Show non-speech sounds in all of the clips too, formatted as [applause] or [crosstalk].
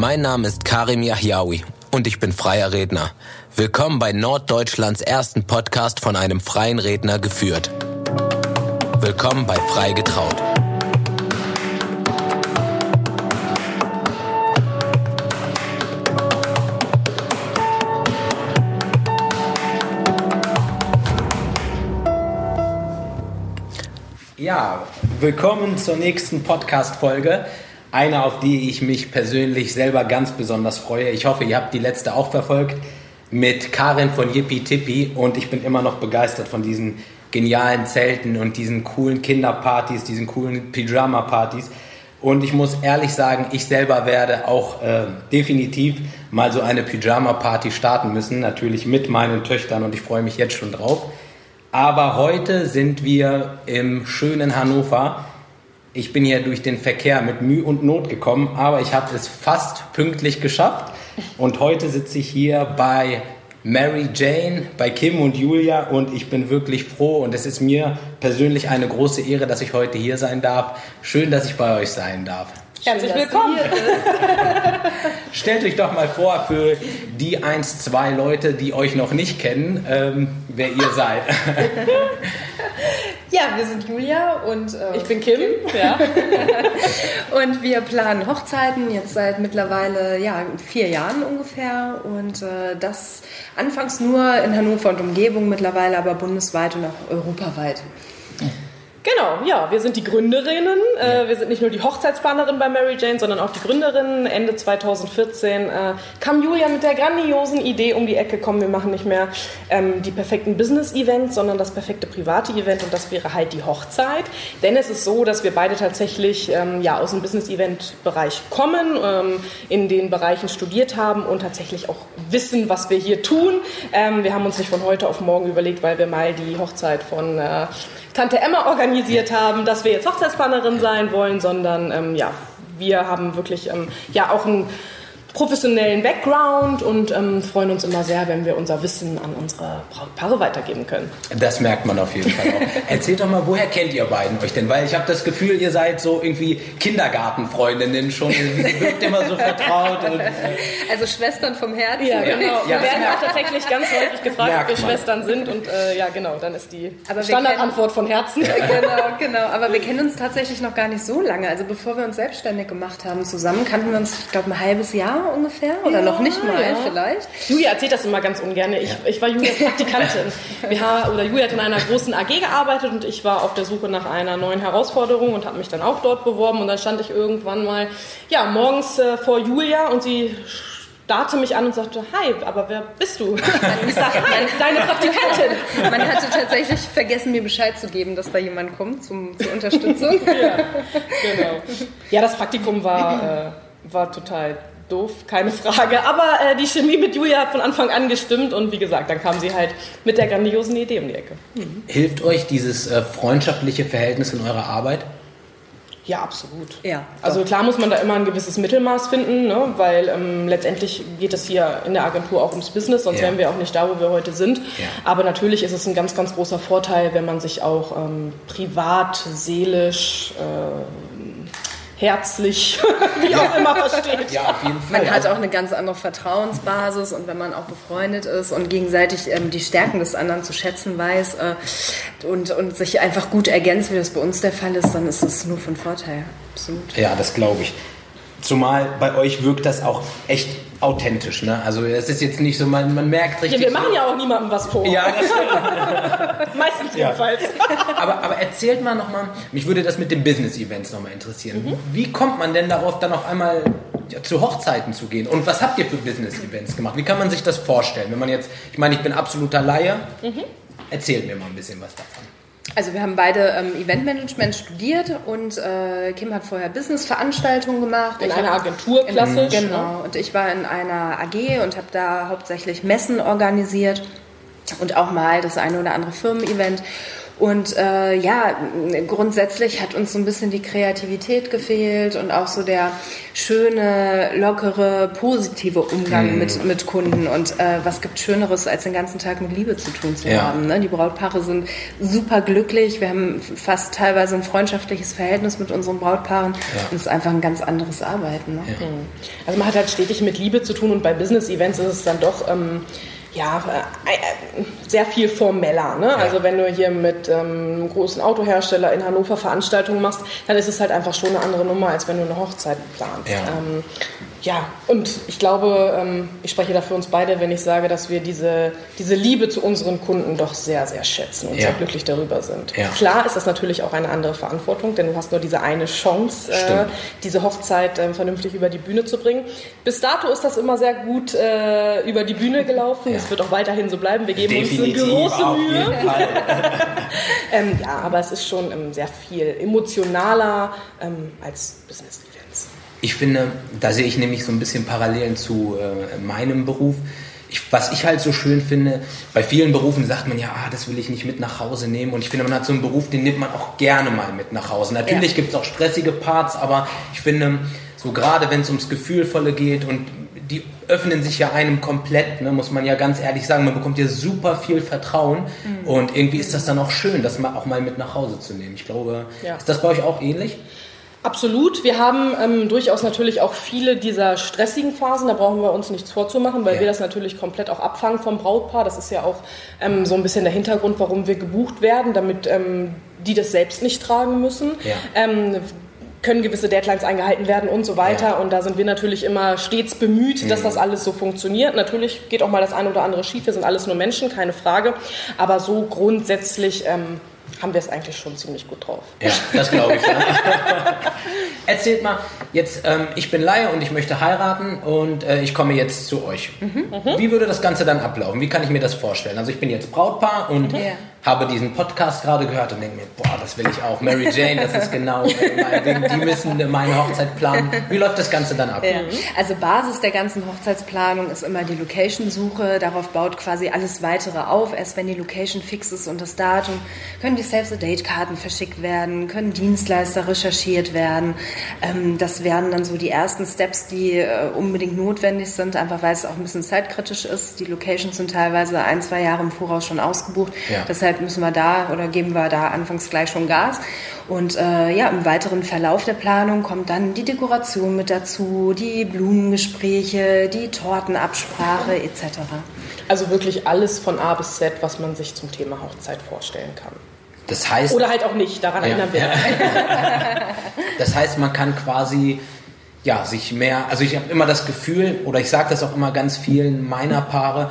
Mein Name ist Karim Yahyaoui und ich bin freier Redner. Willkommen bei Norddeutschlands ersten Podcast von einem freien Redner geführt. Willkommen bei Frei getraut. Ja, willkommen zur nächsten Podcast-Folge. Eine, auf die ich mich persönlich selber ganz besonders freue. Ich hoffe, ihr habt die letzte auch verfolgt mit Karin von Yippie Tippi und ich bin immer noch begeistert von diesen genialen Zelten und diesen coolen Kinderpartys, diesen coolen Pyjama-Partys. Und ich muss ehrlich sagen, ich selber werde auch äh, definitiv mal so eine Pyjama-Party starten müssen, natürlich mit meinen Töchtern und ich freue mich jetzt schon drauf. Aber heute sind wir im schönen Hannover. Ich bin hier durch den Verkehr mit Mühe und Not gekommen, aber ich habe es fast pünktlich geschafft. Und heute sitze ich hier bei Mary Jane, bei Kim und Julia und ich bin wirklich froh und es ist mir persönlich eine große Ehre, dass ich heute hier sein darf. Schön, dass ich bei euch sein darf. Herzlich willkommen. [laughs] Stellt euch doch mal vor für die eins, zwei Leute, die euch noch nicht kennen, ähm, wer ihr seid. [laughs] Ja, wir sind Julia und äh, ich bin Kim. Kim. Ja. [laughs] und wir planen Hochzeiten jetzt seit mittlerweile ja, vier Jahren ungefähr und äh, das anfangs nur in Hannover und Umgebung, mittlerweile aber bundesweit und auch europaweit. Genau, ja, wir sind die Gründerinnen. Äh, wir sind nicht nur die Hochzeitsplanerin bei Mary Jane, sondern auch die Gründerinnen. Ende 2014 äh, kam Julia mit der grandiosen Idee um die Ecke, komm, wir machen nicht mehr ähm, die perfekten Business-Events, sondern das perfekte private Event und das wäre halt die Hochzeit. Denn es ist so, dass wir beide tatsächlich ähm, ja, aus dem Business-Event-Bereich kommen, ähm, in den Bereichen studiert haben und tatsächlich auch wissen, was wir hier tun. Ähm, wir haben uns nicht von heute auf morgen überlegt, weil wir mal die Hochzeit von äh, Tante Emma organisiert haben, dass wir jetzt Hochzeitsplanerin sein wollen, sondern ähm, ja, wir haben wirklich ähm, ja auch ein professionellen Background und ähm, freuen uns immer sehr, wenn wir unser Wissen an unsere Brautpaare weitergeben können. Das merkt man auf jeden Fall auch. [laughs] Erzählt doch mal, woher kennt ihr beiden euch denn? Weil ich habe das Gefühl, ihr seid so irgendwie Kindergartenfreundinnen schon. Sie wirkt immer so vertraut. Und, äh also Schwestern vom Herzen. Ja, genau. Ja, wir werden auch tatsächlich ganz häufig gefragt, ob wir man. Schwestern sind und äh, ja, genau, dann ist die Standardantwort von Herzen. [laughs] genau, [laughs] genau. Aber wir kennen uns tatsächlich noch gar nicht so lange. Also bevor wir uns selbstständig gemacht haben zusammen, kannten wir uns, ich glaube, ein halbes Jahr ungefähr oder ja, noch nicht mal ja. vielleicht. Julia erzählt das immer ganz ungern. Ich, ich war Julias [laughs] Praktikantin. Wir haben, oder Julia hat in einer großen AG gearbeitet und ich war auf der Suche nach einer neuen Herausforderung und habe mich dann auch dort beworben und dann stand ich irgendwann mal ja, morgens äh, vor Julia und sie starrte mich an und sagte, hi, aber wer bist du? [laughs] Ich sage, hi, deine Praktikantin. Man hatte tatsächlich vergessen, mir Bescheid zu geben, dass da jemand kommt zum, zur Unterstützung. Ja, genau. Ja, das Praktikum war, äh, war total doof, keine Frage. Aber äh, die Chemie mit Julia hat von Anfang an gestimmt und wie gesagt, dann kam sie halt mit der grandiosen Idee um die Ecke. Mhm. Hilft euch dieses äh, freundschaftliche Verhältnis in eurer Arbeit? Ja, absolut. Ja, also klar muss man da immer ein gewisses Mittelmaß finden, ne? weil ähm, letztendlich geht es hier in der Agentur auch ums Business, sonst ja. wären wir auch nicht da, wo wir heute sind. Ja. Aber natürlich ist es ein ganz, ganz großer Vorteil, wenn man sich auch ähm, privat, seelisch, äh, herzlich, [laughs] wie auch immer versteht. Ja, auf jeden Fall. Man hat auch eine ganz andere Vertrauensbasis und wenn man auch befreundet ist und gegenseitig ähm, die Stärken des anderen zu schätzen weiß äh, und, und sich einfach gut ergänzt, wie das bei uns der Fall ist, dann ist es nur von Vorteil. Absolut. Ja, das glaube ich. Zumal bei euch wirkt das auch echt authentisch. Ne? Also es ist jetzt nicht so, man, man merkt richtig. Ja, wir machen ja auch niemandem was vor. Ja, das stimmt. [laughs] Meistens ja. jedenfalls. [laughs] aber, aber erzählt mal nochmal, mich würde das mit den Business-Events nochmal interessieren. Mhm. Wie kommt man denn darauf, dann auf einmal ja, zu Hochzeiten zu gehen? Und was habt ihr für Business-Events gemacht? Wie kann man sich das vorstellen? Wenn man jetzt, ich meine, ich bin absoluter Laie. Mhm. Erzählt mir mal ein bisschen was davon. Also wir haben beide ähm, Eventmanagement studiert und äh, Kim hat vorher Business-Veranstaltungen gemacht. In ich einer Agentur, klassisch. In, genau. Und ich war in einer AG und habe da hauptsächlich Messen organisiert und auch mal das eine oder andere Firmen-Event. Und äh, ja, grundsätzlich hat uns so ein bisschen die Kreativität gefehlt und auch so der schöne, lockere, positive Umgang mhm. mit, mit Kunden. Und äh, was gibt Schöneres, als den ganzen Tag mit Liebe zu tun zu ja. haben? Ne? Die Brautpaare sind super glücklich. Wir haben fast teilweise ein freundschaftliches Verhältnis mit unseren Brautpaaren. Ja. Und es ist einfach ein ganz anderes Arbeiten. Ne? Ja. Mhm. Also man hat halt stetig mit Liebe zu tun und bei Business-Events ist es dann doch... Ähm, ja, äh, äh, sehr viel formeller. Ne? Ja. Also wenn du hier mit ähm, einem großen Autohersteller in Hannover Veranstaltungen machst, dann ist es halt einfach schon eine andere Nummer, als wenn du eine Hochzeit planst. Ja. Ähm, ja, und ich glaube, ähm, ich spreche da für uns beide, wenn ich sage, dass wir diese, diese Liebe zu unseren Kunden doch sehr, sehr schätzen und ja. sehr glücklich darüber sind. Ja. Klar ist das natürlich auch eine andere Verantwortung, denn du hast nur diese eine Chance, äh, diese Hochzeit äh, vernünftig über die Bühne zu bringen. Bis dato ist das immer sehr gut äh, über die Bühne gelaufen. Es wird auch weiterhin so bleiben. Wir geben Definitiv, uns eine große Mühe. [laughs] ähm, ja, aber es ist schon ähm, sehr viel emotionaler ähm, als Business. Ich finde, da sehe ich nämlich so ein bisschen Parallelen zu äh, meinem Beruf. Ich, was ich halt so schön finde, bei vielen Berufen sagt man ja, ah, das will ich nicht mit nach Hause nehmen. Und ich finde, man hat so einen Beruf, den nimmt man auch gerne mal mit nach Hause. Natürlich ja. gibt es auch stressige Parts, aber ich finde, so gerade wenn es ums Gefühlvolle geht und die öffnen sich ja einem komplett, ne, muss man ja ganz ehrlich sagen. Man bekommt ja super viel Vertrauen mhm. und irgendwie ist das dann auch schön, das mal auch mal mit nach Hause zu nehmen. Ich glaube, ja. ist das bei euch auch ähnlich? Absolut. Wir haben ähm, durchaus natürlich auch viele dieser stressigen Phasen. Da brauchen wir uns nichts vorzumachen, weil ja. wir das natürlich komplett auch abfangen vom Brautpaar. Das ist ja auch ähm, so ein bisschen der Hintergrund, warum wir gebucht werden, damit ähm, die das selbst nicht tragen müssen. Ja. Ähm, können gewisse Deadlines eingehalten werden und so weiter. Ja. Und da sind wir natürlich immer stets bemüht, mhm. dass das alles so funktioniert. Natürlich geht auch mal das eine oder andere schief. Wir sind alles nur Menschen, keine Frage. Aber so grundsätzlich ähm, haben wir es eigentlich schon ziemlich gut drauf. Ja, das glaube ich. Ja. [laughs] Erzählt mal, jetzt, ähm, ich bin Laie und ich möchte heiraten und äh, ich komme jetzt zu euch. Mhm. Wie würde das Ganze dann ablaufen? Wie kann ich mir das vorstellen? Also ich bin jetzt Brautpaar und mhm habe diesen Podcast gerade gehört und denke mir, boah, das will ich auch. Mary Jane, das ist genau mein Ding. Die müssen meine Hochzeit planen. Wie läuft das Ganze dann ab? Ja. Also Basis der ganzen Hochzeitsplanung ist immer die Location-Suche. Darauf baut quasi alles weitere auf. Erst wenn die Location fix ist und das Datum, können die Save-the-Date-Karten verschickt werden, können Dienstleister recherchiert werden. Ähm, das werden dann so die ersten Steps, die äh, unbedingt notwendig sind, einfach weil es auch ein bisschen zeitkritisch ist. Die Locations sind teilweise ein, zwei Jahre im Voraus schon ausgebucht. Ja. Deshalb deshalb müssen wir da oder geben wir da anfangs gleich schon Gas. Und äh, ja, im weiteren Verlauf der Planung kommt dann die Dekoration mit dazu, die Blumengespräche, die Tortenabsprache etc. Also wirklich alles von A bis Z, was man sich zum Thema Hochzeit vorstellen kann. Das heißt, Oder halt auch nicht, daran ja. erinnern wir. [laughs] das heißt, man kann quasi ja, sich mehr, also ich habe immer das Gefühl, oder ich sage das auch immer ganz vielen meiner Paare,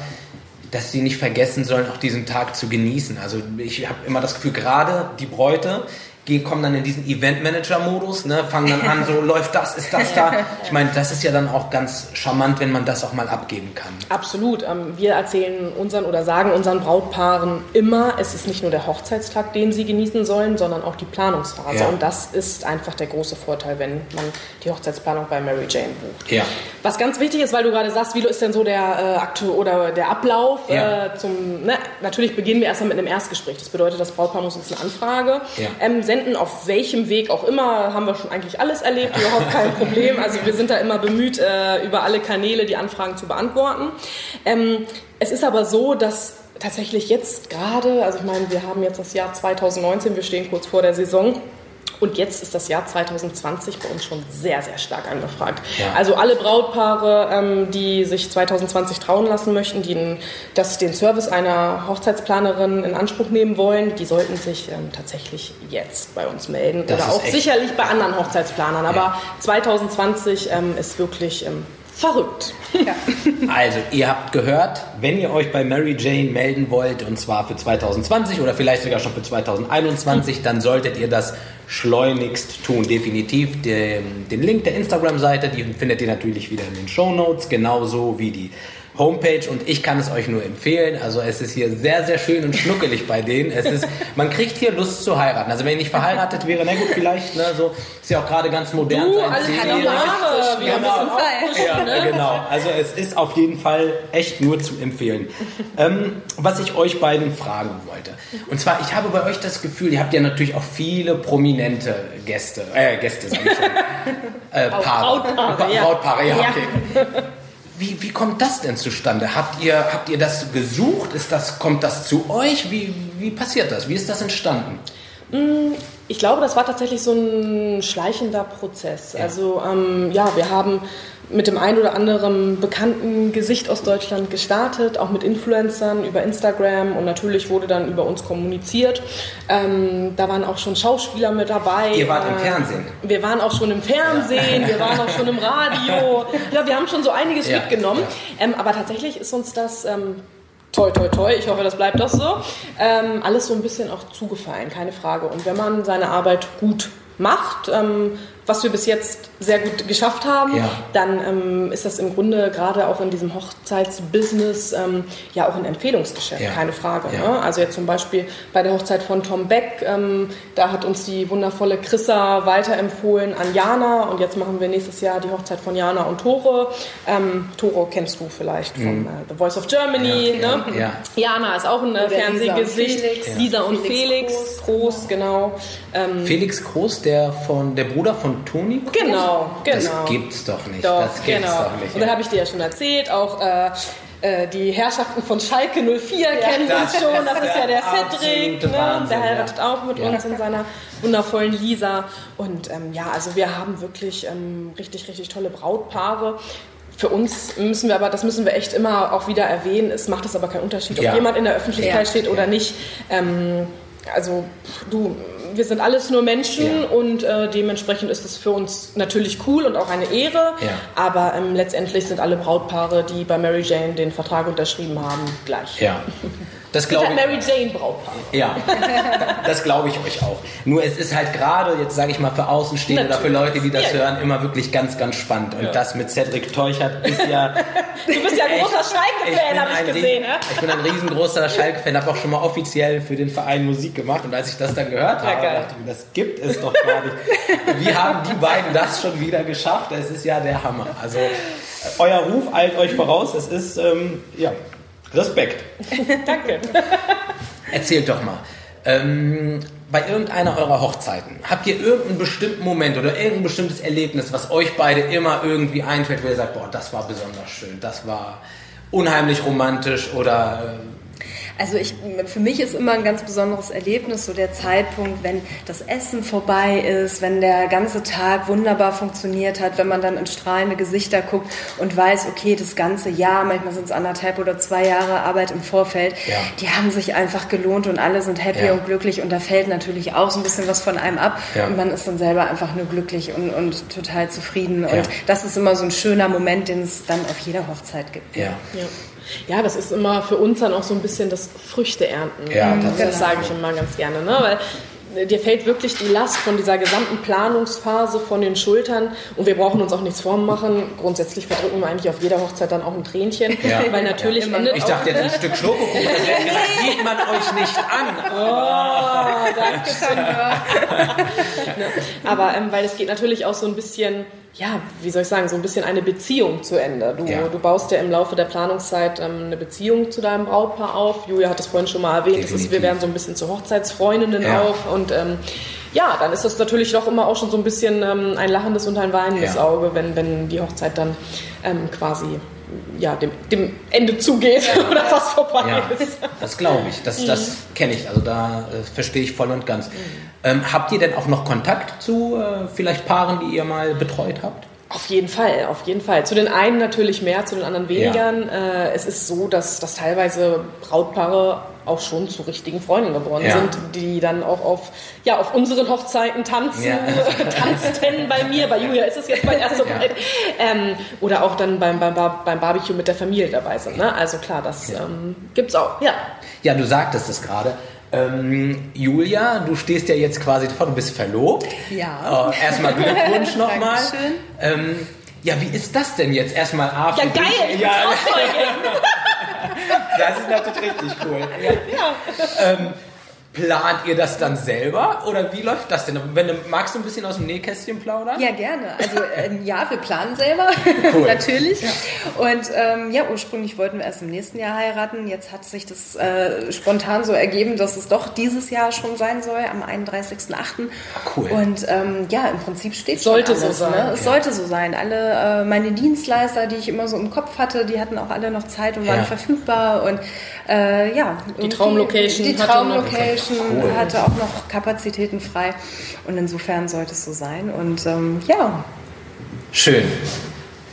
dass sie nicht vergessen sollen, auch diesen Tag zu genießen. Also ich habe immer das Gefühl, gerade die Bräute gehen, kommen dann in diesen Event-Manager-Modus, ne, fangen dann an, so [laughs] läuft das, ist das da. Ich meine, das ist ja dann auch ganz charmant, wenn man das auch mal abgeben kann. Absolut. Ähm, wir erzählen unseren oder sagen unseren Brautpaaren immer, es ist nicht nur der Hochzeitstag, den sie genießen sollen, sondern auch die Planungsphase. Ja. Und das ist einfach der große Vorteil, wenn man die Hochzeitsplanung bei Mary Jane bucht. Ja. Was ganz wichtig ist, weil du gerade sagst, wie ist denn so der äh, Aktu oder der Ablauf ja. äh, zum, ne, natürlich beginnen wir erstmal mit einem Erstgespräch. Das bedeutet, das Brautpaar muss uns eine Anfrage ähm, senden senden, auf welchem Weg auch immer, haben wir schon eigentlich alles erlebt, überhaupt kein Problem. Also wir sind da immer bemüht, äh, über alle Kanäle die Anfragen zu beantworten. Ähm, es ist aber so, dass tatsächlich jetzt gerade, also ich meine, wir haben jetzt das Jahr 2019, wir stehen kurz vor der Saison, und jetzt ist das Jahr 2020 bei uns schon sehr, sehr stark angefragt. Ja. Also alle Brautpaare, ähm, die sich 2020 trauen lassen möchten, die das, den Service einer Hochzeitsplanerin in Anspruch nehmen wollen, die sollten sich ähm, tatsächlich jetzt bei uns melden. Das Oder auch sicherlich bei anderen Hochzeitsplanern. Aber ja. 2020 ähm, ist wirklich ähm, verrückt. Ja. [laughs] Also, ihr habt gehört, wenn ihr euch bei Mary Jane melden wollt, und zwar für 2020 oder vielleicht sogar schon für 2021, dann solltet ihr das schleunigst tun. Definitiv den, den Link der Instagram-Seite, die findet ihr natürlich wieder in den Show Notes, genauso wie die Homepage und ich kann es euch nur empfehlen. Also es ist hier sehr, sehr schön und schnuckelig bei denen. Es ist, man kriegt hier Lust zu heiraten. Also wenn ich nicht verheiratet wäre, na gut, vielleicht, ne, so ist ja auch gerade ganz modern. Du, sein alles Zehnjähriges. Jahre, wir Genau. müssen auffrischen, Ja, genau. Also es ist auf jeden Fall echt nur zu empfehlen. ähm, was ich euch beiden fragen wollte. Und zwar, ich habe bei euch das Gefühl, ihr habt ja natürlich auch viele prominente Gäste, äh, Gäste, sag ich schon. Äh, Paare. Brautpaare, ja. Brautpaare, ja, Ja. okay. Wie, wie kommt das denn zustande? Habt ihr, habt ihr das gesucht? Ist das, kommt das zu euch? Wie, wie passiert das? Wie ist das entstanden? Ich glaube, das war tatsächlich so ein schleichender Prozess. Also ähm, ja, wir haben mit dem ein oder anderen bekannten Gesicht aus Deutschland gestartet, auch mit Influencern über Instagram und natürlich wurde dann über uns kommuniziert. Ähm, da waren auch schon Schauspieler mit dabei. Ihr wart im Äh, Fernsehen. Wir waren auch schon im Fernsehen, wir waren auch schon im Radio. [laughs] Ja, wir haben schon so einiges Ja, mitgenommen. Ähm, aber tatsächlich ist uns das ähm, toi toi toi, ich hoffe, das bleibt auch so, ähm, alles so ein bisschen auch zugefallen, keine Frage. Und wenn man seine Arbeit gut macht, ähm, was wir bis jetzt sehr gut geschafft haben, Ja. dann ähm, ist das im Grunde gerade auch in diesem Hochzeitsbusiness ähm, ja auch ein Empfehlungsgeschäft, Ja. keine Frage. Ja. Ne? Also jetzt zum Beispiel bei der Hochzeit von Tom Beck, ähm, da hat uns die wundervolle Chrissa weiterempfohlen an Jana und jetzt machen wir nächstes Jahr die Hochzeit von Jana und Tore. Ähm, Tore kennst du vielleicht von äh, The Voice of Germany. Mhm. Ja, ne? ja. Jana ist auch ein äh, Oder Lisa und Fernsehgesicht. Felix. Lisa und Felix Felix, Groß, genau. Ähm, Felix Groß, der, von, der Bruder von Toni Groß? Genau, Das genau. gibt's doch nicht. Doch, das gibt's genau. doch nicht. Und da habe ich dir ja schon erzählt, auch äh, äh, die Herrschaften von Schalke 04 kennen das uns schon. Das ist ist ja der Cedric, ne? Wahnsinn, der heiratet ja. auch mit Ja. uns in seiner wundervollen Lisa. Und ähm, ja, also wir haben wirklich ähm, richtig, richtig tolle Brautpaare. Für uns müssen wir aber, das müssen wir echt immer auch wieder erwähnen, es macht es aber keinen Unterschied, ob Ja. jemand in der Öffentlichkeit Ja. steht oder nicht. Ähm, also du, wir sind alles nur Menschen Ja. und äh, dementsprechend ist es für uns natürlich cool und auch eine Ehre. Ja. Aber ähm, letztendlich sind alle Brautpaare, die bei Mary Jane den Vertrag unterschrieben haben, gleich. Ja. [laughs] Das glaube ich. Mary Jane Brautpaare. Ja, das glaube ich euch auch. Nur es ist halt gerade, jetzt sage ich mal, für Außenstehende oder für Leute, die das Ja, ja. hören, immer wirklich ganz, ganz spannend. Und das mit Cedric Teuchert ist ja... [laughs] Du bist ja ein großer Schalke-Fan, habe ich gesehen. Ne? ich bin ein riesengroßer [laughs] Schalke-Fan, habe auch schon mal offiziell für den Verein Musik gemacht. Und als ich das dann gehört Ja, habe, geil. dachte ich mir, das gibt es doch gar nicht. Wie haben die beiden das schon wieder geschafft? Es ist ja der Hammer. Also äh, euer Ruf eilt euch voraus. Es ist, ähm, ja, Respekt. [laughs] Danke. Erzählt doch mal. Ähm, bei irgendeiner eurer Hochzeiten, habt ihr irgendeinen bestimmten Moment oder irgendein bestimmtes Erlebnis, was euch beide immer irgendwie einfällt, wo ihr sagt, boah, das war besonders schön, das war unheimlich romantisch oder Also ich, für mich ist immer ein ganz besonderes Erlebnis so der Zeitpunkt, wenn das Essen vorbei ist, wenn der ganze Tag wunderbar funktioniert hat, wenn man dann in strahlende Gesichter guckt und weiß, okay, das ganze Jahr, manchmal sind es anderthalb oder zwei Jahre Arbeit im Vorfeld, Ja. die haben sich einfach gelohnt und alle sind happy Ja. und glücklich und da fällt natürlich auch so ein bisschen was von einem ab Ja. und man ist dann selber einfach nur glücklich und, und total zufrieden Ja. und das ist immer so ein schöner Moment, den es dann auf jeder Hochzeit gibt. ja. Ja. das ist immer für uns dann auch so ein bisschen das Früchte ernten. Ja, das tatsächlich. sage ich immer ganz gerne, ne? weil äh, dir fällt wirklich die Last von dieser gesamten Planungsphase von den Schultern und wir brauchen uns auch nichts vormachen. Grundsätzlich verdrücken wir eigentlich auf jeder Hochzeit dann auch ein Tränchen, Ja. weil natürlich Ja, Ich dachte jetzt ein Stück Schokokuchen, das, das sieht man euch nicht an. [laughs] Aber ähm, weil es geht natürlich auch so ein bisschen, ja, wie soll ich sagen, so ein bisschen eine Beziehung zu Ende. Du, Ja. du baust ja im Laufe der Planungszeit ähm, eine Beziehung zu deinem Brautpaar auf. Julia hat es vorhin schon mal erwähnt, ist, wir werden so ein bisschen zu Hochzeitsfreundinnen Ja. auch. Und ähm, ja, dann ist das natürlich doch immer auch schon so ein bisschen ähm, ein lachendes und ein weinendes Ja. Auge, wenn, wenn die Hochzeit dann ähm, quasi ja, dem, dem Ende zugeht [laughs] oder fast vorbei Ja, ist. das glaube ich. Das, das kenne ich. Also da äh, verstehe ich voll und ganz. Ähm, habt ihr denn auch noch Kontakt zu äh, vielleicht Paaren, die ihr mal betreut habt? Auf jeden Fall, auf jeden Fall. Zu den einen natürlich mehr, zu den anderen weniger. Äh, es ist so, dass, dass teilweise Brautpaare auch schon zu richtigen Freunden geworden Ja. sind, die dann auch auf, ja, auf unseren Hochzeiten tanzen, Ja. [laughs] tanzten bei mir, bei Julia ist es jetzt bald erst so weit. Ähm, oder auch dann beim, beim, beim Barbecue mit der Familie dabei sind. Ne? Also klar, das ähm, gibt's auch. Ja. Ja, du sagtest es gerade. Ähm, Julia, du stehst ja jetzt quasi davor, du bist verlobt. Ja. Äh, erstmal Glückwunsch [laughs] nochmal. Dankeschön. Ähm, Ja, wie ist das denn jetzt erstmal A? Ja, geil! Ja. [laughs] das ist natürlich richtig cool. Ja. Ähm, plant ihr das dann selber oder wie läuft das denn? Wenn du, magst du ein bisschen aus dem Nähkästchen plaudern? Ja, gerne. Also ähm, ja, wir planen selber, [laughs] Cool. natürlich. Und ähm, ja, ursprünglich wollten wir erst im nächsten Jahr heiraten. Jetzt hat sich das äh, spontan so ergeben, dass es doch dieses Jahr schon sein soll, am 31.08. cool. Und ähm, ja, im Prinzip steht Sollte schon alles, so sein. Ne? Es sollte so sein. Alle äh, meine Dienstleister, die ich immer so im Kopf hatte, die hatten auch alle noch Zeit und waren Ja. verfügbar. Und äh, ja, irgendwie- Traumlocation Die hatte Traumlocation Cool. hatte auch noch Kapazitäten frei. Und insofern sollte es so sein. Und ähm, ja, Schön.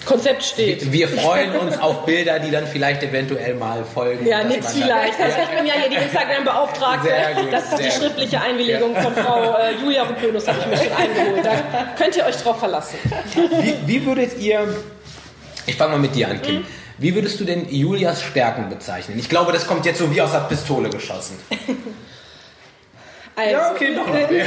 Konzept steht. Wir freuen uns auf Bilder, die dann vielleicht eventuell mal folgen. Ja, dann- vielleicht. Das ich bin ja hier die Instagram-Beauftragte. Das ist die schriftliche Einwilligung von Frau äh, Julia Rupönus, habe ich mir schon eingeholt. Da könnt ihr euch drauf verlassen. Wie, wie würdet ihr, ich fange mal mit dir an, Kim, Mhm. Wie würdest du denn Julias Stärken bezeichnen? Ich glaube, das kommt jetzt so wie aus der Pistole geschossen. [laughs] Also, Ja, okay, doch. Äh, nee,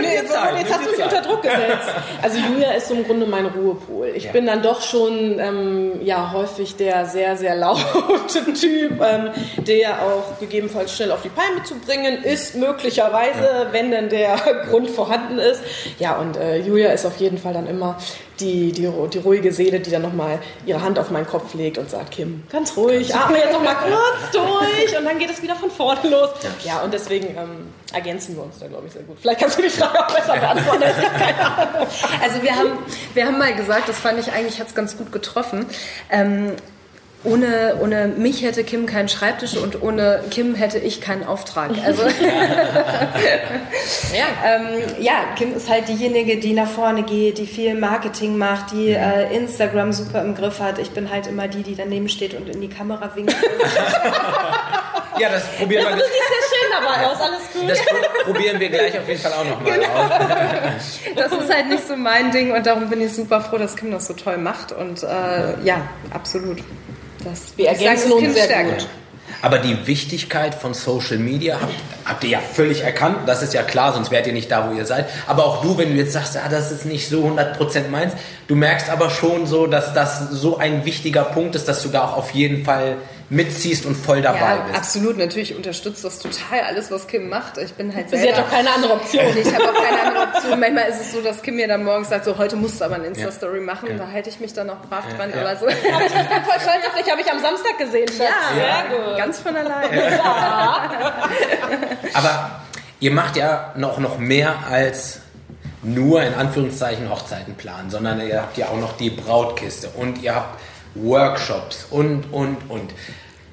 nee, dir Zeit, jetzt hast du mich Zeit. unter Druck gesetzt. [laughs] Also Julia ist so im Grunde mein Ruhepol. Ich Ja. bin dann doch schon ähm, ja, häufig der sehr, sehr laute [laughs] Typ, ähm, der auch gegebenenfalls schnell auf die Palme zu bringen ist, möglicherweise, wenn denn der Grund vorhanden ist. Ja, und äh, Julia ist auf jeden Fall dann immer die, die, die ruhige Seele, die dann nochmal ihre Hand auf meinen Kopf legt und sagt, Kim, ganz ruhig, atme jetzt nochmal kurz durch und dann geht es wieder von vorne los. Ja, und deswegen ähm, ergänzen wir uns da, glaube ich, sehr gut. Vielleicht kannst du die Frage auch besser beantworten als [laughs] ich. Also wir haben, wir haben mal gesagt, das fand ich eigentlich, hat es ganz gut getroffen. Ähm, ohne, ohne mich hätte Kim keinen Schreibtisch und ohne Kim hätte ich keinen Auftrag. [laughs] Also [laughs] ähm, ja, Kim ist halt diejenige, die nach vorne geht, die viel Marketing macht, die äh, Instagram super im Griff hat. Ich bin halt immer die, die daneben steht und in die Kamera winkt. [laughs] Ja, das probieren Du wir, siehst sehr schön dabei aus, alles gut. das pro- probieren wir gleich auf jeden Fall auch nochmal Genau. aus. Das ist halt nicht so mein Ding und darum bin ich super froh, dass Kim das so toll macht. Und äh, ja, absolut. Das, Wir ergänzen ist uns sehr Stärke. gut. Aber die Wichtigkeit von Social Media habt, habt ihr ja völlig erkannt. Das ist ja klar, sonst wärt ihr nicht da, wo ihr seid. Aber auch du, wenn du jetzt sagst, ah, das ist nicht so 100% meins, du merkst aber schon so, dass das so ein wichtiger Punkt ist, dass du da auch auf jeden Fall mitziehst und voll dabei Ja, bist. absolut. Natürlich unterstützt das total alles, was Kim macht. Ich bin halt Sie selber... hat doch keine andere Option. Ich habe auch keine andere Option. Manchmal ist es so, dass Kim mir dann morgens sagt, so heute musst du aber eine Insta-Story machen. Da halte ich mich dann auch brav dran. Ja. Aber so, Ich [laughs] bin voll stolz auf dich, habe ich am Samstag gesehen, Schatz. ja, sehr gut. ganz von alleine. Aber ihr macht ja noch, noch mehr als nur in Anführungszeichen Hochzeiten planen, sondern ihr habt ja auch noch die Brautkiste und ihr habt Workshops und, und, und.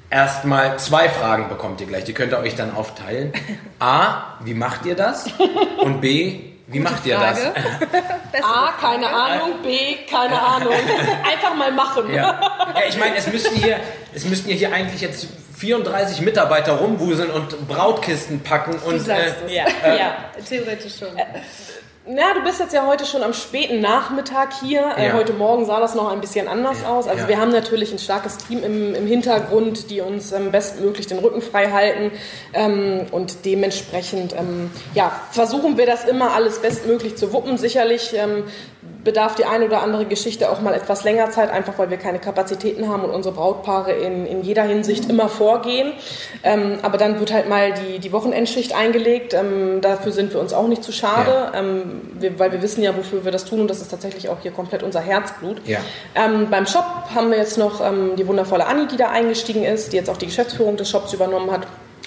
Erstmal zwei Fragen bekommt ihr gleich, die könnt ihr euch dann aufteilen. A, wie macht ihr das? Und B, wie macht ihr das? Frage. [laughs] A, keine Ahnung. B, keine Ahnung. [laughs] Einfach mal machen. Ja. ja, ich meine, es müssten hier, es müssten hier eigentlich jetzt 34 Mitarbeiter rumwuseln und Brautkisten packen Du und sagst äh, es. Ja. ja. Theoretisch schon. Na, du bist jetzt ja heute schon am späten Nachmittag hier. Äh, Ja. heute Morgen sah das noch ein bisschen anders Ja, aus. Also ja. wir haben natürlich ein starkes Team im, im Hintergrund, die uns ähm, bestmöglich den Rücken frei halten. Ähm, und dementsprechend ähm, ja, versuchen wir das immer alles bestmöglich zu wuppen. Sicherlich ähm, bedarf die eine oder andere Geschichte auch mal etwas länger Zeit, einfach weil wir keine Kapazitäten haben und unsere Brautpaare in, in jeder Hinsicht immer vorgehen. Ähm, aber dann wird halt mal die, die Wochenendschicht eingelegt. Ähm, dafür sind wir uns auch nicht zu schade, ähm, wir, weil wir wissen ja, wofür wir das tun und das ist tatsächlich auch hier komplett unser Herzblut. Ja. Ähm, beim Shop haben wir jetzt noch ähm, die wundervolle Anni, die da eingestiegen ist, die jetzt auch die Geschäftsführung des Shops übernommen hat.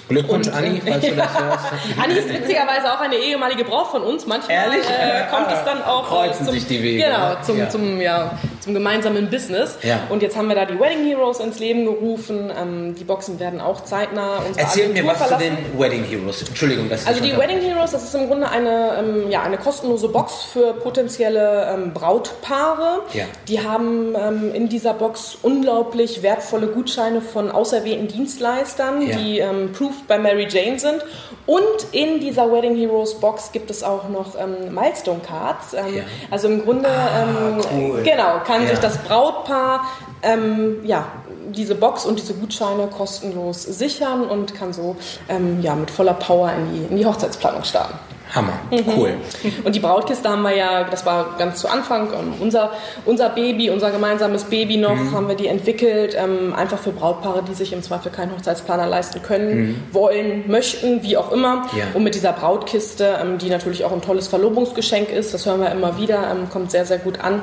Glückwunsch, Und, Anni, falls du das hörst. [laughs] Anni ist witzigerweise auch eine ehemalige Braut von uns. Manchmal? Äh, kommt es dann auch äh, Kreuzen zum, sich die Wege, Genau, zum, Ja. Zum, ja, zum gemeinsamen Business. Ja. Und jetzt haben wir da die Wedding Heroes ins Leben gerufen. Ähm, die Boxen werden auch zeitnah unsere Erzähl mir Agentur was zu verlassen. den Wedding Heroes. Entschuldigung, dass Also die. Wedding Heroes, das ist im Grunde eine, ähm, ja, eine kostenlose Box für potenzielle ähm, Brautpaare. Ja. Die haben ähm, in dieser Box unglaublich wertvolle Gutscheine von auserwählten Dienstleistern, Ja. die ähm, Proof bei Mary Jane sind. Und in dieser Wedding Heroes Box gibt es auch noch ähm, Milestone Cards. Also im Grunde ähm, cool. genau, kann Ja. sich das Brautpaar ähm, ja, diese Box und diese Gutscheine kostenlos sichern und kann so ähm, ja, mit voller Power in die, in die Hochzeitsplanung starten. Hammer, cool. Und die Brautkiste haben wir ja, das war ganz zu Anfang, ähm, unser, unser Baby, unser gemeinsames Baby noch, Mhm. haben wir die entwickelt, ähm, einfach für Brautpaare, die sich im Zweifel keinen Hochzeitsplaner leisten können, wollen, möchten, wie auch immer. Mhm. Ja. Und mit dieser Brautkiste, ähm, die natürlich auch ein tolles Verlobungsgeschenk ist, das hören wir immer wieder, ähm, kommt sehr, sehr gut an.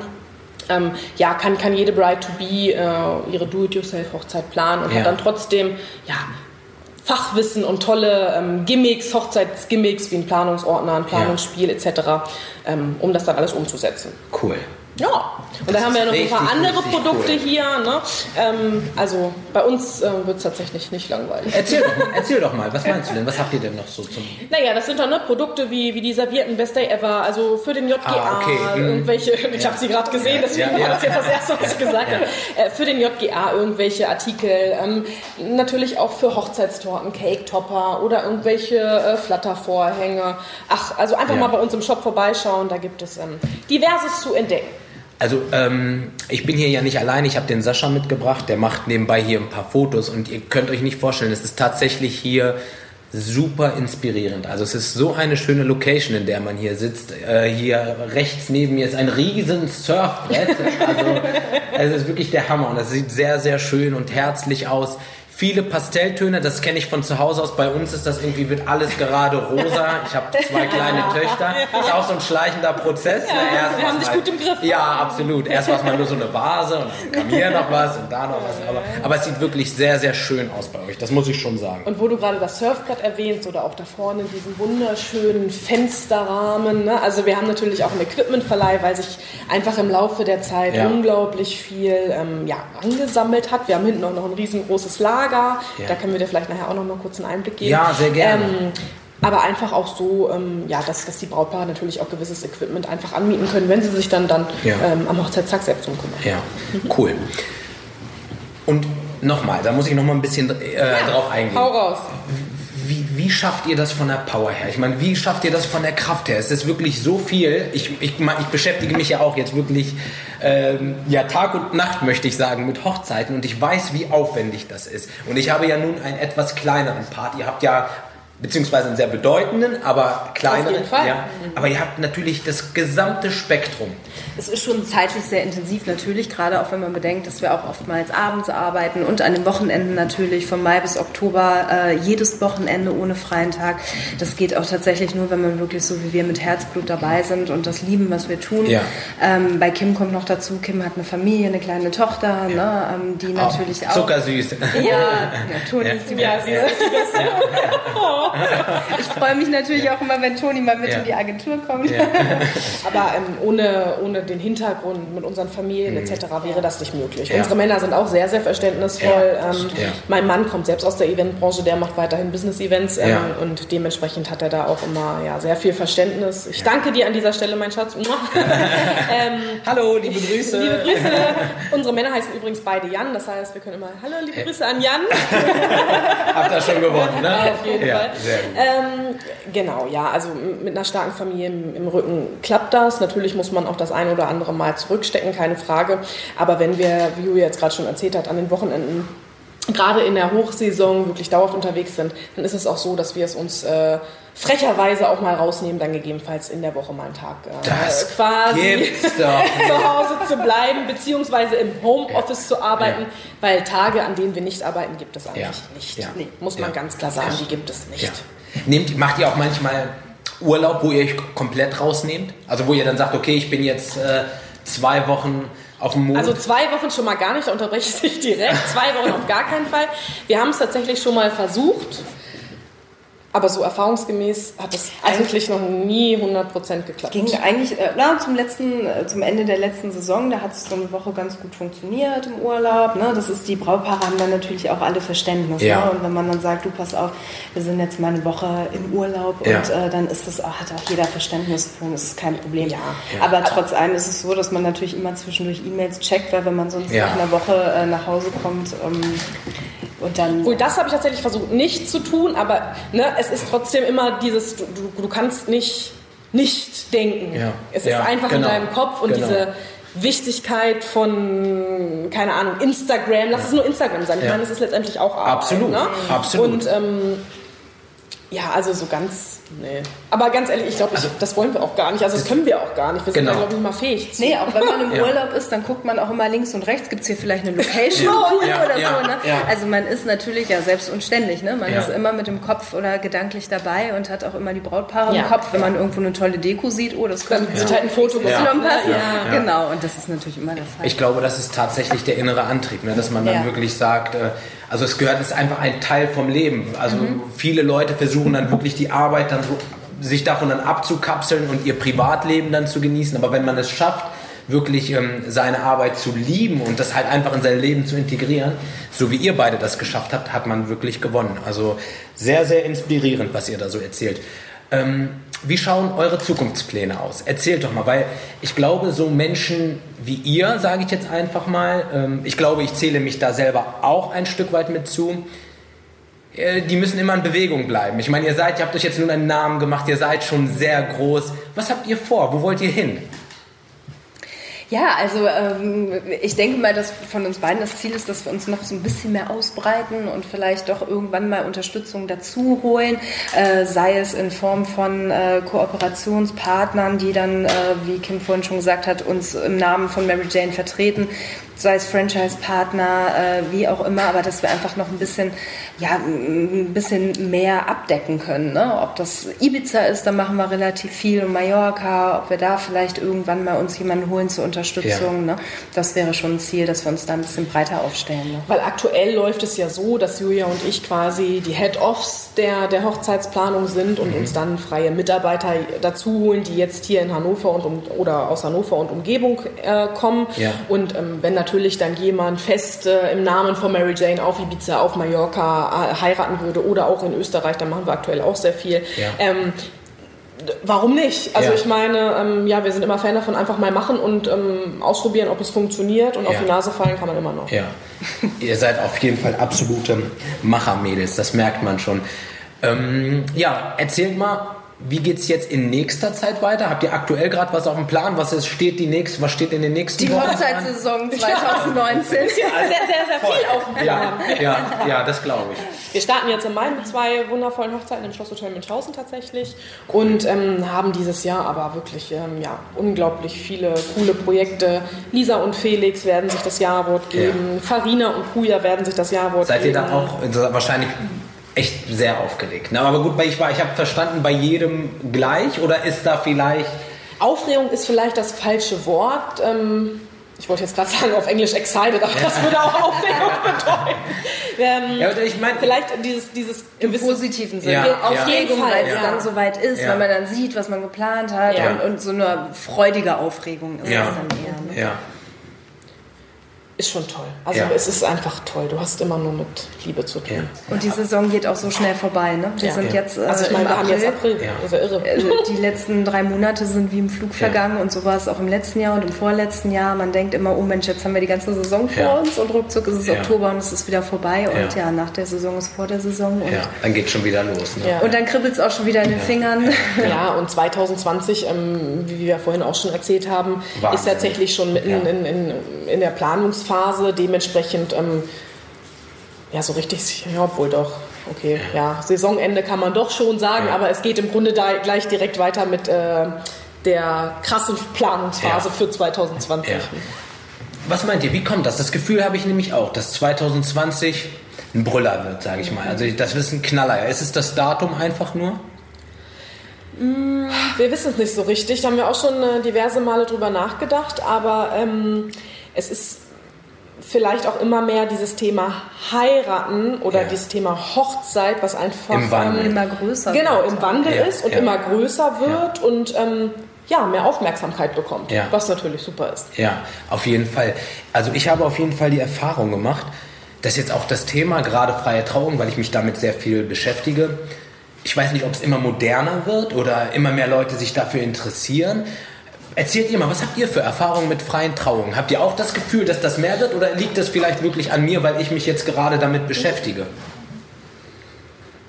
Ähm, ja, kann, kann jede Bride-to-be äh, ihre Do-it-yourself-Hochzeit planen und Ja. hat dann trotzdem, ja, Fachwissen und tolle ähm, Gimmicks, Hochzeitsgimmicks wie ein Planungsordner, ein Planungsspiel etc., ähm, um das dann alles umzusetzen. Cool. Ja, und dann haben wir ja noch ein paar andere Produkte cool. hier. Ne? Ähm, also bei uns äh, wird es tatsächlich nicht langweilig. Erzähl doch, [laughs] mal, erzähl doch mal, was meinst du denn? Was habt ihr denn noch so zum. Naja, das sind dann ne, Produkte wie, wie die Servietten Best Day Ever, also für den JGA, Ah, okay, mhm. irgendwelche, [laughs] ich habe sie gerade gesehen, deswegen Ja, ja. war das jetzt das Erste, was ich gesagt habe. Äh, für den JGA irgendwelche Artikel, ähm, natürlich auch für Hochzeitstorten, Cake-Topper oder irgendwelche äh, Flattervorhänge. Ach, also einfach Ja. mal bei uns im Shop vorbeischauen, da gibt es ähm, diverses zu entdecken. Also, ähm, ich bin hier ja nicht allein, ich habe den Sascha mitgebracht, der macht nebenbei hier ein paar Fotos und ihr könnt euch nicht vorstellen, es ist tatsächlich hier super inspirierend. Also es ist so eine schöne Location, in der man hier sitzt. Äh, hier rechts neben mir ist ein riesen Surfbrett. Also es ist wirklich der Hammer und es sieht sehr, sehr schön und herzlich aus. Viele Pastelltöne, das kenne ich von zu Hause aus. Bei uns ist das irgendwie, wird alles gerade rosa. Ich habe zwei kleine Töchter. Ist auch so ein schleichender Prozess. ne? Erst wir haben was dich mal- gut im Griff. Ja, absolut. Erst war es mal nur so eine Vase und dann kam hier noch was und da noch was. Aber, aber es sieht wirklich sehr, sehr schön aus bei euch. Das muss ich schon sagen. Und wo du gerade das Surfbrett erwähnst oder auch da vorne diesen wunderschönen Fensterrahmen. Ne? Also wir haben natürlich auch einen Equipmentverleih, weil sich einfach im Laufe der Zeit Ja. unglaublich viel ähm, ja, angesammelt hat. Wir haben hinten auch noch ein riesengroßes Lager. Ja. Da können wir dir vielleicht nachher auch noch mal kurz einen Einblick geben. Ja, sehr gerne. Ähm, aber einfach auch so, ähm, ja, dass, dass die Brautpaare natürlich auch gewisses Equipment einfach anmieten können, wenn sie sich dann, dann Ja. ähm, am Hochzeitstag selbst drum kümmern. Ja, cool. Und nochmal, da muss ich nochmal ein bisschen äh, drauf eingehen. Hau raus. Wie, schafft ihr das von der Power her? Ich meine, wie schafft ihr das von der Kraft her? Es ist wirklich so viel. Ich, ich, ich beschäftige mich ja auch jetzt wirklich ähm, ja, Tag und Nacht, möchte ich sagen, mit Hochzeiten und ich weiß, wie aufwendig das ist. Und ich habe ja nun einen etwas kleineren Part. Ihr habt ja beziehungsweise einen sehr bedeutenden, aber kleineren. jeden Fall. Ja, aber ihr habt natürlich das gesamte Spektrum. Es ist schon zeitlich sehr intensiv natürlich, gerade auch wenn man bedenkt, dass wir auch oftmals abends arbeiten und an den Wochenenden natürlich von Mai bis Oktober äh, jedes Wochenende ohne freien Tag. Das geht auch tatsächlich nur, wenn man wirklich so wie wir mit Herzblut dabei sind und das lieben, was wir tun. Ja. Ähm, bei Kim kommt noch dazu, Kim hat eine Familie, eine kleine Tochter, ne, ähm, die natürlich auch... Zuckersüß. Ja, [laughs] ja Toni ist die Ja, [laughs] [laughs] Ich freue mich natürlich auch immer, wenn Toni mal mit Ja. in die Agentur kommt. [laughs] Aber ähm, ohne, ohne den Hintergrund mit unseren Familien etc. wäre das nicht möglich. Mhm. Ja. Unsere Männer sind auch sehr, sehr verständnisvoll. Ja, ähm, ja. Mein Mann kommt selbst aus der Eventbranche, der macht weiterhin Business-Events ähm, Ja. und dementsprechend hat er da auch immer ja, sehr viel Verständnis. Ich danke dir an dieser Stelle, mein Schatz. [laughs] ähm, Hallo, liebe Grüße. liebe Grüße. Unsere Männer heißen übrigens beide Jan, das heißt, wir können immer Hallo, liebe Grüße an Jan. Habt ihr schon gewonnen, ne? Auf jeden ja, Fall. Sehr gut. Ähm, genau, ja, also mit einer starken Familie im, im Rücken klappt das. Natürlich muss man auch das eine oder andere Mal zurückstecken, keine Frage. Aber wenn wir, wie Julia jetzt gerade schon erzählt hat, an den Wochenenden gerade in der Hochsaison wirklich dauerhaft unterwegs sind, dann ist es auch so, dass wir es uns äh, frecherweise auch mal rausnehmen, dann gegebenenfalls in der Woche mal einen Tag äh, Das quasi [laughs] zu Hause zu bleiben, beziehungsweise im Homeoffice zu arbeiten, Ja. weil Tage, an denen wir nicht arbeiten, gibt es eigentlich Ja. nicht. Ja. Nee, muss man Ja. ganz klar sagen, Ja. die gibt es nicht. Ja. Nehmt, macht ihr auch manchmal Urlaub, wo ihr euch komplett rausnehmt? Also wo ihr dann sagt, okay, ich bin jetzt äh, zwei Wochen auf dem Mond. Also zwei Wochen schon mal gar nicht, da unterbreche ich dich direkt. Zwei Wochen auf gar keinen Fall. Wir haben es tatsächlich schon mal versucht, aber so erfahrungsgemäß hat es Also- eigentlich noch nie 100% geklappt. Ging eigentlich, äh, na, zum letzten, äh, zum Ende der letzten Saison, da hat es so eine Woche ganz gut funktioniert im Urlaub. Ne? Das ist, die Brautpaare haben dann natürlich auch alle Verständnis. Ja. Ne? Und wenn man dann sagt, du pass auf, wir sind jetzt mal eine Woche im Urlaub Ja. und äh, dann ist das auch, hat auch jeder Verständnis für und das ist kein Problem. Ja. Aber trotz allem ist es so, dass man natürlich immer zwischendurch E-Mails checkt, weil wenn man sonst Ja. nach einer Woche äh, nach Hause kommt ähm, und dann. Obwohl, das habe ich tatsächlich versucht nicht zu tun, aber ne, es ist trotzdem immer dieses, du, du, kannst nicht nicht denken. Ja. Es Ja, ist einfach genau. in deinem Kopf und Genau. diese Wichtigkeit von, keine Ahnung, Instagram, lass es nur Instagram sein. Ich Ja. meine, es ist letztendlich auch Arbeit. Absolut, Ne? absolut. Und ähm, Ja, also so ganz, nee. Aber ganz ehrlich, ich glaube, also, das wollen wir auch gar nicht. Also das können wir auch gar nicht. Wir genau. sind da, glaube ich, mal fähig zu. Nee, auch wenn man im ja. Urlaub ist, dann guckt man auch immer links und rechts. Gibt es hier vielleicht eine Location [laughs] ja. oder ja. so? Ne? Also man ist natürlich ja selbst und ständig. Ne? Man ist immer mit dem Kopf oder gedanklich dabei und hat auch immer die Brautpaare im Kopf. Wenn man irgendwo eine tolle Deko sieht, oh, das könnte ja. halt ein Foto ja. passen. Genau, und das ist natürlich immer der Fall. Ich glaube, das ist tatsächlich der innere Antrieb, ne? dass man dann wirklich sagt, äh, also es gehört, es ist einfach ein Teil vom Leben. Also mhm. viele Leute versuchen dann wirklich die Arbeit dann so, sich davon dann abzukapseln und ihr Privatleben dann zu genießen. Aber wenn man es schafft, wirklich ähm, seine Arbeit zu lieben und das halt einfach in sein Leben zu integrieren, so wie ihr beide das geschafft habt, hat man wirklich gewonnen. Also sehr, sehr inspirierend, was ihr da so erzählt. Ähm, wie schauen eure Zukunftspläne aus? Erzählt doch mal, weil ich glaube, so Menschen wie ihr, sage ich jetzt einfach mal, ähm, ich glaube, ich zähle mich da selber auch ein Stück weit mit zu, äh, die müssen immer in Bewegung bleiben. Ich meine, ihr seid, ihr habt euch jetzt nun einen Namen gemacht, ihr seid schon sehr groß. Was habt ihr vor? Wo wollt ihr hin? Ja, also ähm, ich denke mal, dass von uns beiden das Ziel ist, dass wir uns noch so ein bisschen mehr ausbreiten und vielleicht doch irgendwann mal Unterstützung dazu holen, äh, sei es in Form von äh, Kooperationspartnern, die dann, äh, wie Kim vorhin schon gesagt hat, uns im Namen von Mary Jane vertreten, sei es Franchise-Partner, äh, wie auch immer, aber dass wir einfach noch ein bisschen, ja, ein bisschen mehr abdecken können. Ne? Ob das Ibiza ist, da machen wir relativ viel und Mallorca, ob wir da vielleicht irgendwann mal uns jemanden holen zur Unterstützung. Ja. Ne? Das wäre schon ein Ziel, dass wir uns da ein bisschen breiter aufstellen. Ne? Weil aktuell läuft es ja so, dass Julia und ich quasi die Head-Offs der, der Hochzeitsplanung sind und mhm. uns dann freie Mitarbeiter dazu holen, die jetzt hier in Hannover und um, oder aus Hannover und Umgebung äh, kommen. Ja. Und ähm, wenn natürlich dann jemand fest äh, im Namen von Mary Jane auf Ibiza, auf Mallorca heiraten würde oder auch in Österreich, da machen wir aktuell auch sehr viel. Ja. Ähm, warum nicht? Also ja. ich meine, ähm, ja, wir sind immer Fan davon, einfach mal machen und ähm, ausprobieren, ob es funktioniert und ja. auf die Nase fallen kann man immer noch. Ja, ihr seid auf jeden Fall absolute Machermädels, das merkt man schon. Ähm, ja, erzählt mal, wie geht es jetzt in nächster Zeit weiter? Habt ihr aktuell gerade was auf dem Plan? Was ist, steht die nächste, was steht in den nächsten Die Hochzeitssaison [laughs] 2019. [laughs] Ja, sehr, sehr, sehr viel auf dem Plan. Ja, ja, ja das glaube ich. Wir starten jetzt im Mai mit zwei wundervollen Hochzeiten im Schlosshotel Münchhausen tatsächlich und ähm, haben dieses Jahr aber wirklich ähm, ja, unglaublich viele coole Projekte. Lisa und Felix werden sich das Jawort geben. Ja. Farina und Puja werden sich das Jawort geben. Seid ihr da auch also wahrscheinlich echt sehr aufgeregt. Ne? Aber gut, ich, war, ich habe verstanden, bei jedem gleich oder ist da vielleicht. Aufregung ist vielleicht das falsche Wort. Ähm, ich wollte jetzt gerade sagen auf Englisch excited, aber ja. das würde auch Aufregung [laughs] bedeuten. Ähm, ja, ich meine, vielleicht dieses, dieses im positiven Sinne. Ja, Aufregung, weil es dann soweit ist, wenn man dann sieht, was man geplant hat und, und, so eine freudige Aufregung ist es dann eher. Ne? Ja ist schon toll. Also ja. es ist einfach toll. Du hast immer nur mit Liebe zu tun. Ja. Und die Saison geht auch so schnell vorbei. Ne? Wir ja. sind jetzt äh, also ich meine, wir haben jetzt April. Ist irre. Also die letzten drei Monate sind wie im Flug vergangen und so war es auch im letzten Jahr und im vorletzten Jahr. Man denkt immer, oh Mensch, jetzt haben wir die ganze Saison vor uns und ruckzuck ist es Oktober und es ist wieder vorbei und ja. nach der Saison ist vor der Saison. Und ja, dann geht schon wieder los. Ne? Und dann kribbelt es auch schon wieder in den Fingern. [laughs] Ja, und 2020, ähm, wie wir vorhin auch schon erzählt haben, Wahnsinn. ist tatsächlich schon mitten in, in, in der Planungsphase. Dementsprechend dementsprechend, ähm, ja, so richtig, ja, obwohl doch, okay, ja, Saisonende kann man doch schon sagen, ja. aber es geht im Grunde da gleich direkt weiter mit äh, der krassen Planungsphase ja. für 2020. Ja. Was meint ihr, wie kommt das? Das Gefühl habe ich nämlich auch, dass 2020 ein Brüller wird, sage ich mal. Also das ist ein Knaller. Ist es das Datum einfach nur? Mm, wir wissen es nicht so richtig. Da haben wir auch schon äh, diverse Male drüber nachgedacht, aber ähm, es ist vielleicht auch immer mehr dieses Thema heiraten oder ja. dieses Thema Hochzeit, was einfach Im Wandel. Ähm, immer größer genau im Wandel ja. ist und ja. immer größer wird und ähm, ja, mehr Aufmerksamkeit bekommt, was natürlich super ist. Ja, auf jeden Fall. Also ich habe auf jeden Fall die Erfahrung gemacht, dass jetzt auch das Thema gerade freie Trauung, weil ich mich damit sehr viel beschäftige, ich weiß nicht, ob es immer moderner wird oder immer mehr Leute sich dafür interessieren. Erzählt ihr mal, was habt ihr für Erfahrungen mit freien Trauungen? Habt ihr auch das Gefühl, dass das mehr wird oder liegt das vielleicht wirklich an mir, weil ich mich jetzt gerade damit beschäftige?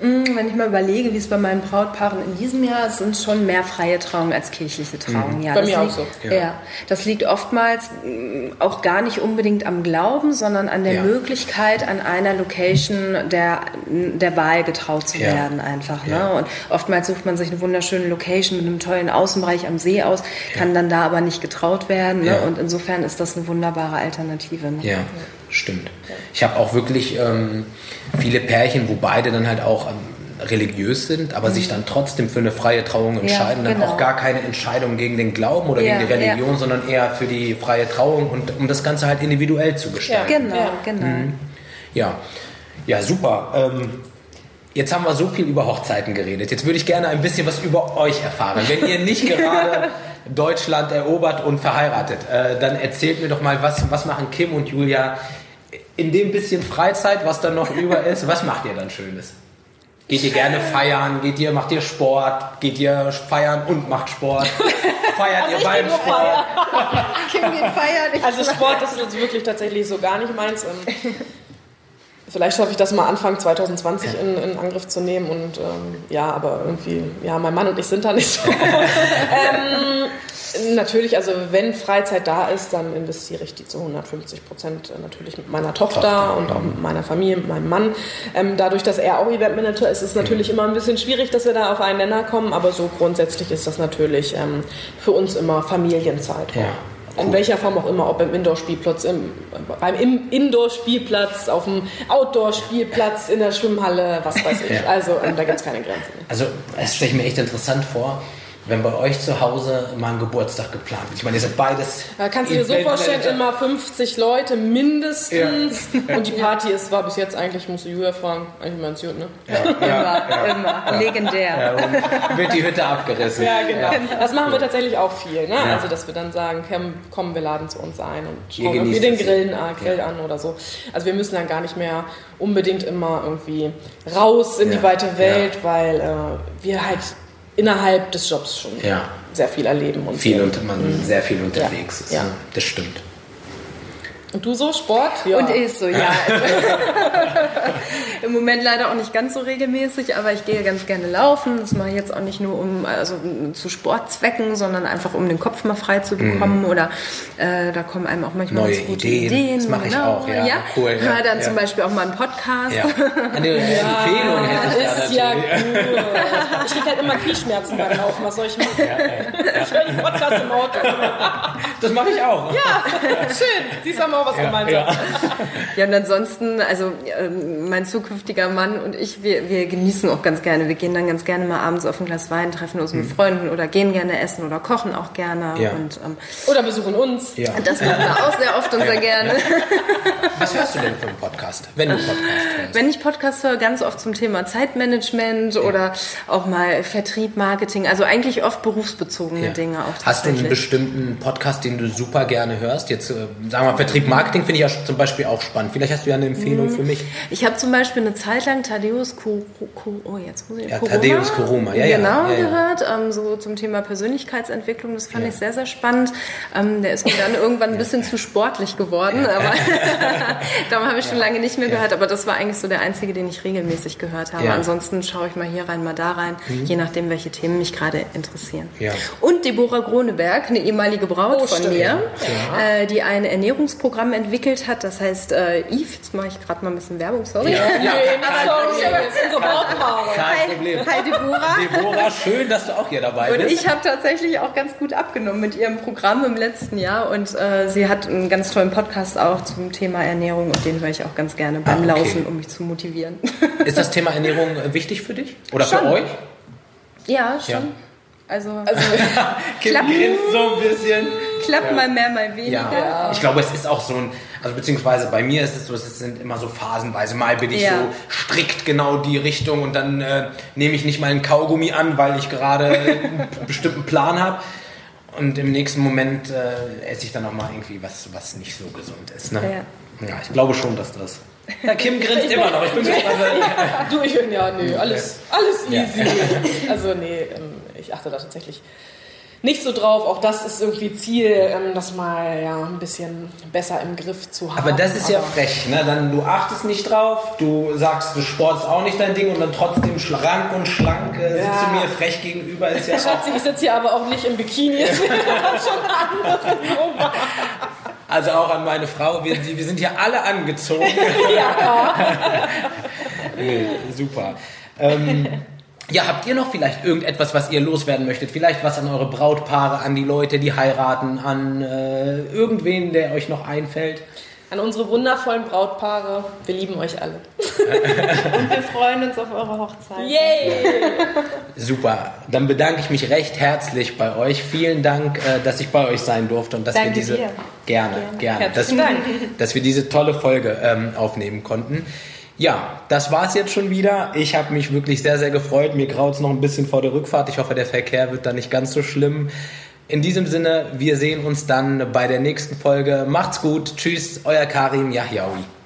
Mm, wenn ich mal überlege, wie es bei meinen Brautpaaren in diesem Jahr ist, sind schon mehr freie Trauungen als kirchliche Trauungen. Ja, Bei das mir auch liegt, so. Ja. Ja. das liegt oftmals mh, auch gar nicht unbedingt am Glauben, sondern an der Ja. Möglichkeit, an einer Location der, der Wahl getraut zu Ja. werden einfach. Ne? Und oftmals sucht man sich eine wunderschöne Location mit einem tollen Außenbereich am See aus, kann dann da aber nicht getraut werden. Ne? Und insofern ist das eine wunderbare Alternative. Ne? Ja, stimmt. Ich habe auch wirklich ähm, viele Pärchen, wo beide dann halt auch ähm, religiös sind, aber sich dann trotzdem für eine freie Trauung entscheiden. dann genau. auch gar keine Entscheidung gegen den Glauben oder Ja, gegen die Religion, sondern eher für die freie Trauung und um das Ganze halt individuell zu gestalten. Genau, Ja. genau. Ja, ja, super. Ähm, jetzt haben wir so viel über Hochzeiten geredet. Jetzt würde ich gerne ein bisschen was über euch erfahren. Wenn ihr nicht [laughs] gerade Deutschland erobert und verheiratet, äh, dann erzählt mir doch mal, was, was machen Kim und Julia in dem bisschen Freizeit, was dann noch über ist? Was macht ihr dann Schönes? Geht ihr gerne feiern? Geht ihr, macht ihr Sport? Geht ihr feiern und macht Sport? Feiert ihr beim Sport? Kim geht feiern. Ich Also Sport ist jetzt wirklich tatsächlich so gar nicht meins. [laughs] Vielleicht schaffe ich das mal Anfang 2020 in, in Angriff zu nehmen und ähm, ja, aber irgendwie, ja, mein Mann und ich sind da nicht so. [laughs] ähm, natürlich, also wenn Freizeit da ist, dann investiere ich die zu 150 Prozent natürlich mit meiner Tochter, Tochter, und auch mit meiner Familie, mit meinem Mann. Ähm, dadurch, dass er auch Eventmanager ist, ist es natürlich immer ein bisschen schwierig, dass wir da auf einen Nenner kommen, aber so grundsätzlich ist das natürlich ähm, für uns immer Familienzeit. Ja. In welcher Form auch immer, ob im Indoor-Spielplatz, im, beim im Indoor-Spielplatz, auf dem Outdoor-Spielplatz, in der Schwimmhalle, was weiß ich. Ja. Also ähm, da gibt es keine Grenzen. Also, es stelle ich mir echt interessant vor, wenn bei euch zu Hause mal ein Geburtstag geplant wird. Ich meine, ihr seid beides. Da kannst du dir so vorstellen, immer 50 Leute mindestens. Und die Party ist, war bis jetzt eigentlich, musst du Julia fragen, eigentlich mal Gut, ne? [laughs] immer, immer. Legendär. Ja, und wird die Hütte abgerissen. Ja, genau. Das machen wir tatsächlich auch viel. Ne? Ja. Also, dass wir dann sagen, komm, wir laden zu uns ein und schauen irgendwie genießt den. Grillen, äh, Grill an oder so. Also, wir müssen dann gar nicht mehr unbedingt immer irgendwie raus in Ja. die weite Welt, weil äh, wir halt innerhalb des Jobs schon Ja. sehr viel erleben. Und Viel und man sehr viel unterwegs ist. Ja. Ne? Das stimmt. Und du so, Sport? Ja. Und ich so, ja. [laughs] [laughs] Im Moment leider auch nicht ganz so regelmäßig, aber ich gehe ganz gerne laufen. Das mache ich jetzt auch nicht nur um also zu Sportzwecken, sondern einfach um den Kopf mal frei zu bekommen. Oder äh, da kommen einem auch manchmal Neue ganz gute Ideen. Ideen. Das mache ich auch, ja. Cool, ja. Hör dann Ja. zum Beispiel auch mal einen Podcast. Ja. Eine [laughs] Empfehlung hätte ich da ist ja gut. Ich kriege halt immer Knieschmerzen beim Laufen. Was soll ich machen? Ich höre den Podcast im Auto. Das mache ich auch. Ja, schön. Siehst du mal was gemeinsam. ja. [laughs] Ja, und ansonsten, also ähm, mein zukünftiger Mann und ich, wir, wir genießen auch ganz gerne. Wir gehen dann ganz gerne mal abends auf ein Glas Wein, treffen uns mit Freunden oder gehen gerne essen oder kochen auch gerne. Ja. Und ähm, Oder besuchen uns. Ja. das machen wir auch sehr oft und sehr gerne. Was hörst du denn für einen Podcast, wenn du Podcast hörst? Wenn ich Podcast höre, ganz oft zum Thema Zeitmanagement oder auch mal Vertrieb, Marketing, also eigentlich oft berufsbezogene Ja. Dinge auch Hast du einen bestimmten Podcast, den du super gerne hörst? Jetzt, äh, sagen wir mal, Vertrieb, Marketing finde ich ja zum Beispiel auch spannend. Vielleicht hast du ja eine Empfehlung für mich. Ich habe zum Beispiel eine Zeit lang Thaddeus Ku, Ku, oh, jetzt muss ich, Ja, Thaddeus Kuruma, ja, genau ja, ja. gehört, ähm, so zum Thema Persönlichkeitsentwicklung. Das fand ich sehr, sehr spannend. Ähm, der ist mir dann irgendwann ein bisschen zu sportlich geworden, aber [laughs] darum habe ich schon lange nicht mehr gehört. Aber das war eigentlich so der einzige, den ich regelmäßig gehört habe. Mhm. Ansonsten schaue ich mal hier rein, mal da rein, je nachdem, welche Themen mich gerade interessieren. Und Deborah Groneberg, eine ehemalige Braut Oh, von stimmt. mir, äh, die ein Ernährungsprogramm entwickelt hat. Das heißt äh, Eve, jetzt mache ich gerade mal ein bisschen Werbung, sorry. Ja. Nee, nicht sorry. Das ist unsere Brautpaare. Kein Problem. Hi Deborah. Deborah, schön, dass du auch hier dabei Und bist. ich habe tatsächlich auch ganz gut abgenommen mit ihrem Programm im letzten Jahr und äh, sie hat einen ganz tollen Podcast auch zum Thema Ernährung und den höre ich auch ganz gerne beim Ah, okay. Laufen, um mich zu motivieren. [laughs] Ist das Thema Ernährung äh, wichtig für dich? Oder für Schon. euch? ja, schon. Ja. Also, [laughs] Klappt. grinst so ein bisschen. Klappt mal mehr, mal weniger. Ja. Ich glaube, es ist auch so ein, also beziehungsweise bei mir ist es so, es sind immer so phasenweise. Mal bin ich Ja. so strikt genau die Richtung und dann äh, nehme ich nicht mal einen Kaugummi an, weil ich gerade [laughs] einen bestimmten Plan habe. Und im nächsten Moment äh, esse ich dann auch mal irgendwie was, was nicht so gesund ist. Ne? Ja. ich glaube schon, dass das. Ja, Kim grinst immer noch. Ich bin gespannt. [laughs] Du, ich bin ja, nö, alles, alles Ja. easy. Also, nee, ähm, ich achte da tatsächlich nicht so drauf. Auch das ist irgendwie Ziel, ähm, das mal ja, ein bisschen besser im Griff zu haben. Aber das ist ja frech, ne? Dann, du achtest nicht drauf, du sagst, du Sport ist auch nicht dein Ding und dann trotzdem schlank und schlank äh, sitzt Ja. du mir frech gegenüber. Ist ja [laughs] Ja, Schatzi, ich sitze hier aber auch nicht im Bikini. Das [laughs] wäre [laughs] schon eine andere Nummer. Also auch an meine Frau, wir, wir sind hier alle angezogen. nee, super. Ähm, ja, habt ihr noch vielleicht irgendetwas, was ihr loswerden möchtet? Vielleicht was an eure Brautpaare, an die Leute, die heiraten, an äh, irgendwen, der euch noch einfällt? An unsere wundervollen Brautpaare, wir lieben euch alle. [laughs] Und wir freuen uns auf eure Hochzeit. Yay! Super. Dann bedanke ich mich recht herzlich bei euch. Vielen Dank, äh, dass ich bei euch sein durfte und dass wir Danke diese dir. gerne, gerne, dass, Herzlichen Dank. dass wir diese tolle Folge ähm, aufnehmen konnten. Ja, das war's jetzt schon wieder. Ich habe mich wirklich sehr, sehr gefreut. Mir graut's noch ein bisschen vor der Rückfahrt. Ich hoffe, der Verkehr wird da nicht ganz so schlimm. In diesem Sinne, wir sehen uns dann bei der nächsten Folge. Macht's gut. Tschüss, euer Karim Yahyaoui.